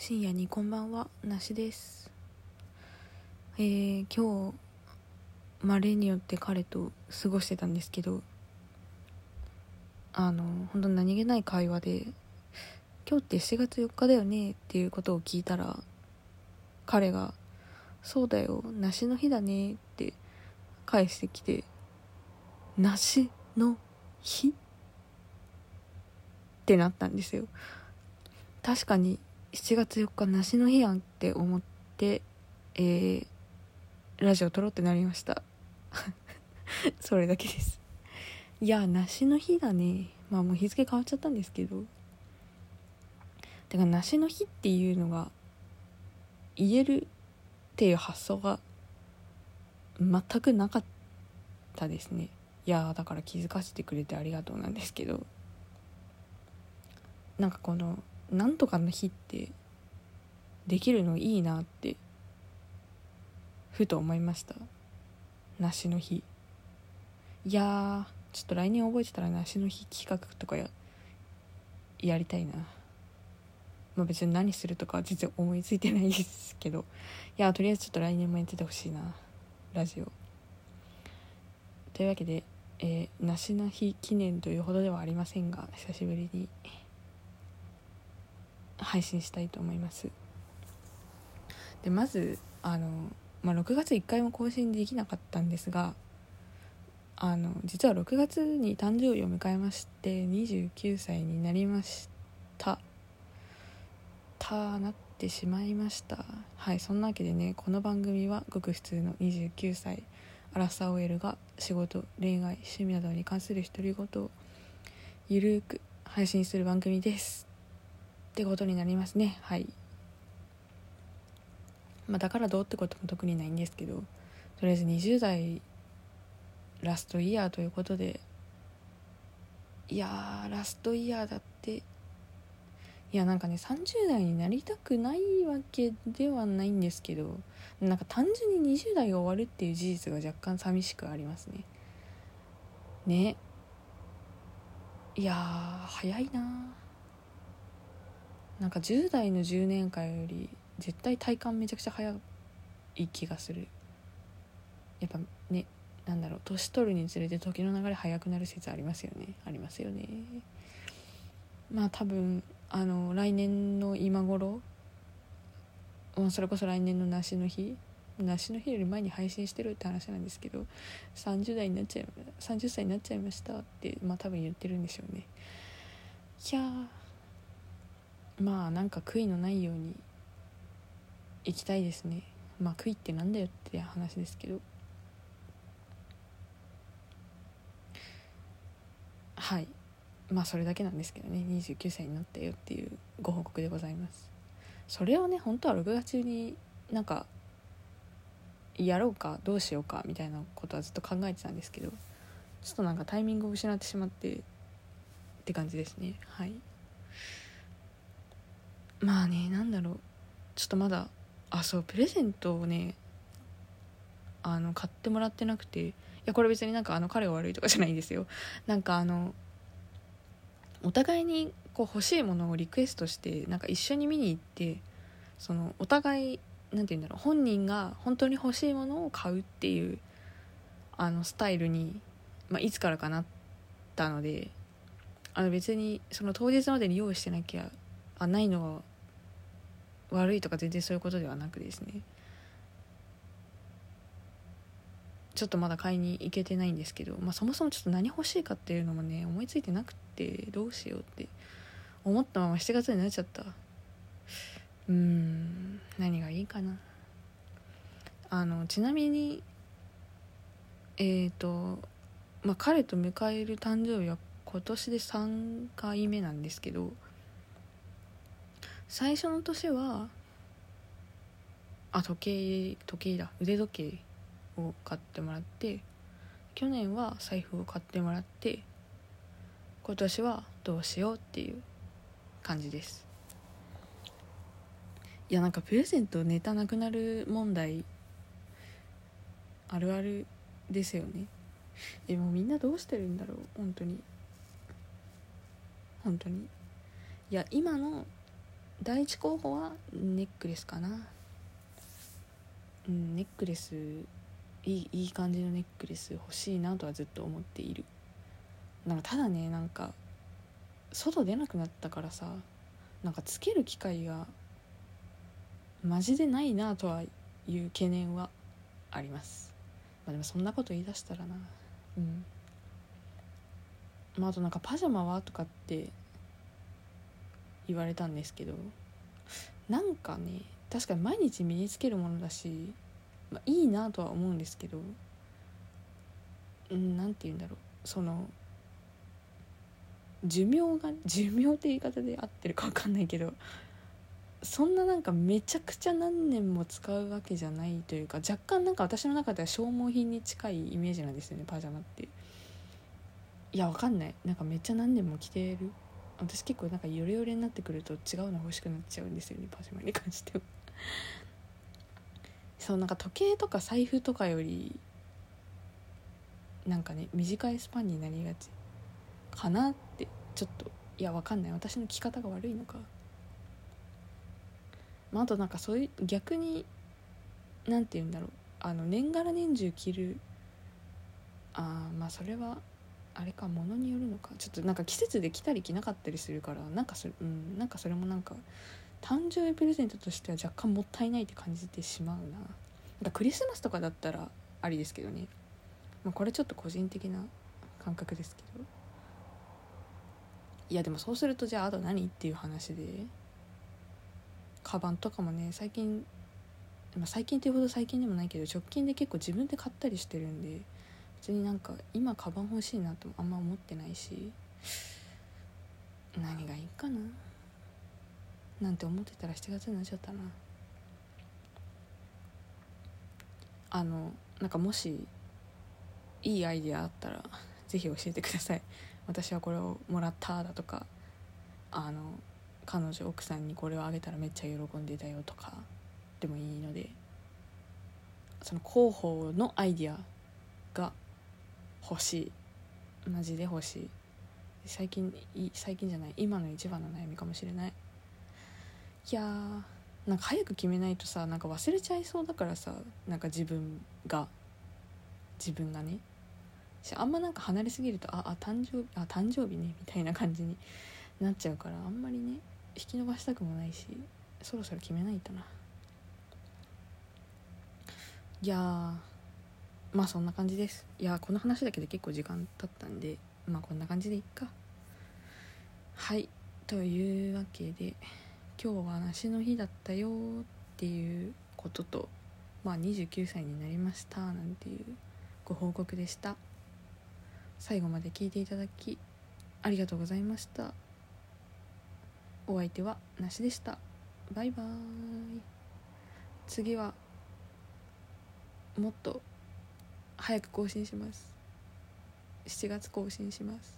深夜にこんばんはなしですえー、今日まあ例によって彼と過ごしてたんですけどあの本当何気ない会話で「今日って7月4日だよね」っていうことを聞いたら彼が「そうだよ梨の日だね」って返してきて「梨の日?」ってなったんですよ確かに7月4日梨の日やんって思ってえー、ラジオ撮ろうってなりました。それだけです。いや梨の日だね。まあもう日付変わっちゃったんですけど。てか梨の日っていうのが言えるっていう発想が全くなかったですね。いやだから気づかせてくれてありがとうなんですけど。なんかこのなんとかの日ってできるのいいなってふと思いました。梨の日。いやちょっと来年覚えてたら梨の日企画とかややりたいな。まあ別に何するとかは全然思いついてないですけど。いやとりあえずちょっと来年もやっててほしいな。ラジオ。というわけで、えー、梨の日記念というほどではありませんが久しぶりに。配信したいと思います。でまずあの、まあ、6月1回も更新できなかったんですがあの実は6月に誕生日を迎えまして29歳になりました。たなってしまいました。はいそんなわけでねこの番組はごく普通の29歳アラサー OL が仕事恋愛趣味などに関する独り言をゆるーく配信する番組です。ってことになりますね。はい、まあ、だからどうってことも特にないんですけどとりあえず20代ラストイヤーということでいやラストイヤーだっていやなんかね30代になりたくないわけではないんですけどなんか単純に20代が終わるっていう事実が若干寂しくありますね。ね。いや早いななんか10代の10年間より絶対体感めちゃくちゃ早い気がする。やっぱねなんだろう年取るにつれて時の流れ早くなる説ありますよね。ありますよね。まあ多分あの来年の今頃、まあ、それこそ来年の梨の日梨の日より前に配信してるって話なんですけど30代になっちゃい30歳になっちゃいましたってまあ多分言ってるんでしょうね。いやまあなんか悔いのないように行きたいですね。まあ悔いってなんだよって話ですけど。はい。まあそれだけなんですけどね。29歳になったよっていうご報告でございます。それをね本当は6月中になんかやろうかどうしようかみたいなことはずっと考えてたんですけどちょっとなんかタイミングを失ってしまってって感じですね。はい。まあねなんだろう。ちょっとまだあそうプレゼントをねあの買ってもらってなくて。いやこれ別になんかあの彼が悪いとかじゃないんですよ。なんかあのお互いにこう欲しいものをリクエストしてなんか一緒に見に行ってそのお互い何て言うんだろう。本人が本当に欲しいものを買うっていうあのスタイルに、まあ、いつからかなったのであの別にその当日までに用意してなきゃあないのが悪いとか全然そういうことではなくですね。ちょっとまだ買いに行けてないんですけど、まあ、そもそもちょっと何欲しいかっていうのもね思いついてなくてどうしようって。思ったまま7月になっちゃった。うん何がいいかな。あのちなみにえっ、ー、とまあ彼と迎える誕生日は今年で3回目なんですけど最初の年はあ時計時計だ。腕時計を買ってもらって去年は財布を買ってもらって今年はどうしようっていう感じです。いやなんかプレゼントネタなくなる問題あるあるですよね。えもうみんなどうしてるんだろう。本当に。本当に。いや今の第一候補はネックレスかな。うんネックレスいいいい感じのネックレス欲しいなとはずっと思っている。なんかただねなんか外出なくなったからさなんかつける機会がマジでないなとはいう懸念はあります。まあでもそんなこと言い出したらな。うん。まああとなんかパジャマは？とかって言われたんですけどなんかね確かに毎日身につけるものだし、まあ、いいなとは思うんですけど何て言うんだろう。その寿命が寿命って言い方で合ってるか分かんないけどそんななんかめちゃくちゃ何年も使うわけじゃないというか若干なんか私の中では消耗品に近いイメージなんですよねパジャマって。いやわかんない。なんかめっちゃ何年も着てる私結構なんかヨレヨレになってくると違うの欲しくなっちゃうんですよねパジャマに関してはそうなんか時計とか財布とかよりなんかね短いスパンになりがちかなってちょっといやわかんない。私の着方が悪いのか。まあ、あとなんかそういう逆に何て言うんだろう。あの年がら年中着る。あまあそれはあれかものによるのか。ちょっとなんか季節で着たり着なかったりするからなんかそれ,、うん、なんかそれもなんか誕生日プレゼントとしては若干もったいないって感じてしまうな。なんかクリスマスとかだったらありですけどね、まあ、これちょっと個人的な感覚ですけど。いやでもそうするとじゃああと何っていう話で。カバンとかもね最近、ま、最近っていうほど最近でもないけど直近で結構自分で買ったりしてるんで。別になんか今カバン欲しいなとあんま思ってないし何がいいかな。なんて思ってたら7月になっちゃったな。あのなんかもしいいアイディアあったら是非教えてください。私はこれをもらっただとかあの彼女奥さんにこれをあげたらめっちゃ喜んでたよとかでもいいのでその広報のアイディアが欲しい。マジで欲しい。最近最近じゃない。今の一番の悩みかもしれない。いやーなんか早く決めないとさなんか忘れちゃいそうだからさなんか自分が。自分がね。あんまなんか離れすぎるとああ誕生日あ誕生日ねみたいな感じになっちゃうからあんまりね引き伸ばしたくもないしそろそろ決めないとな。いやまあそんな感じです。いやこの話だけで結構時間経ったんでまあこんな感じでいっか。はい。というわけで今日は梨の日だったよっていうこととまあ29歳になりましたなんていうご報告でした。最後まで聞いていただきありがとうございました。お相手はなしでした。バイバーイ。次はもっと早く更新します。7月更新します。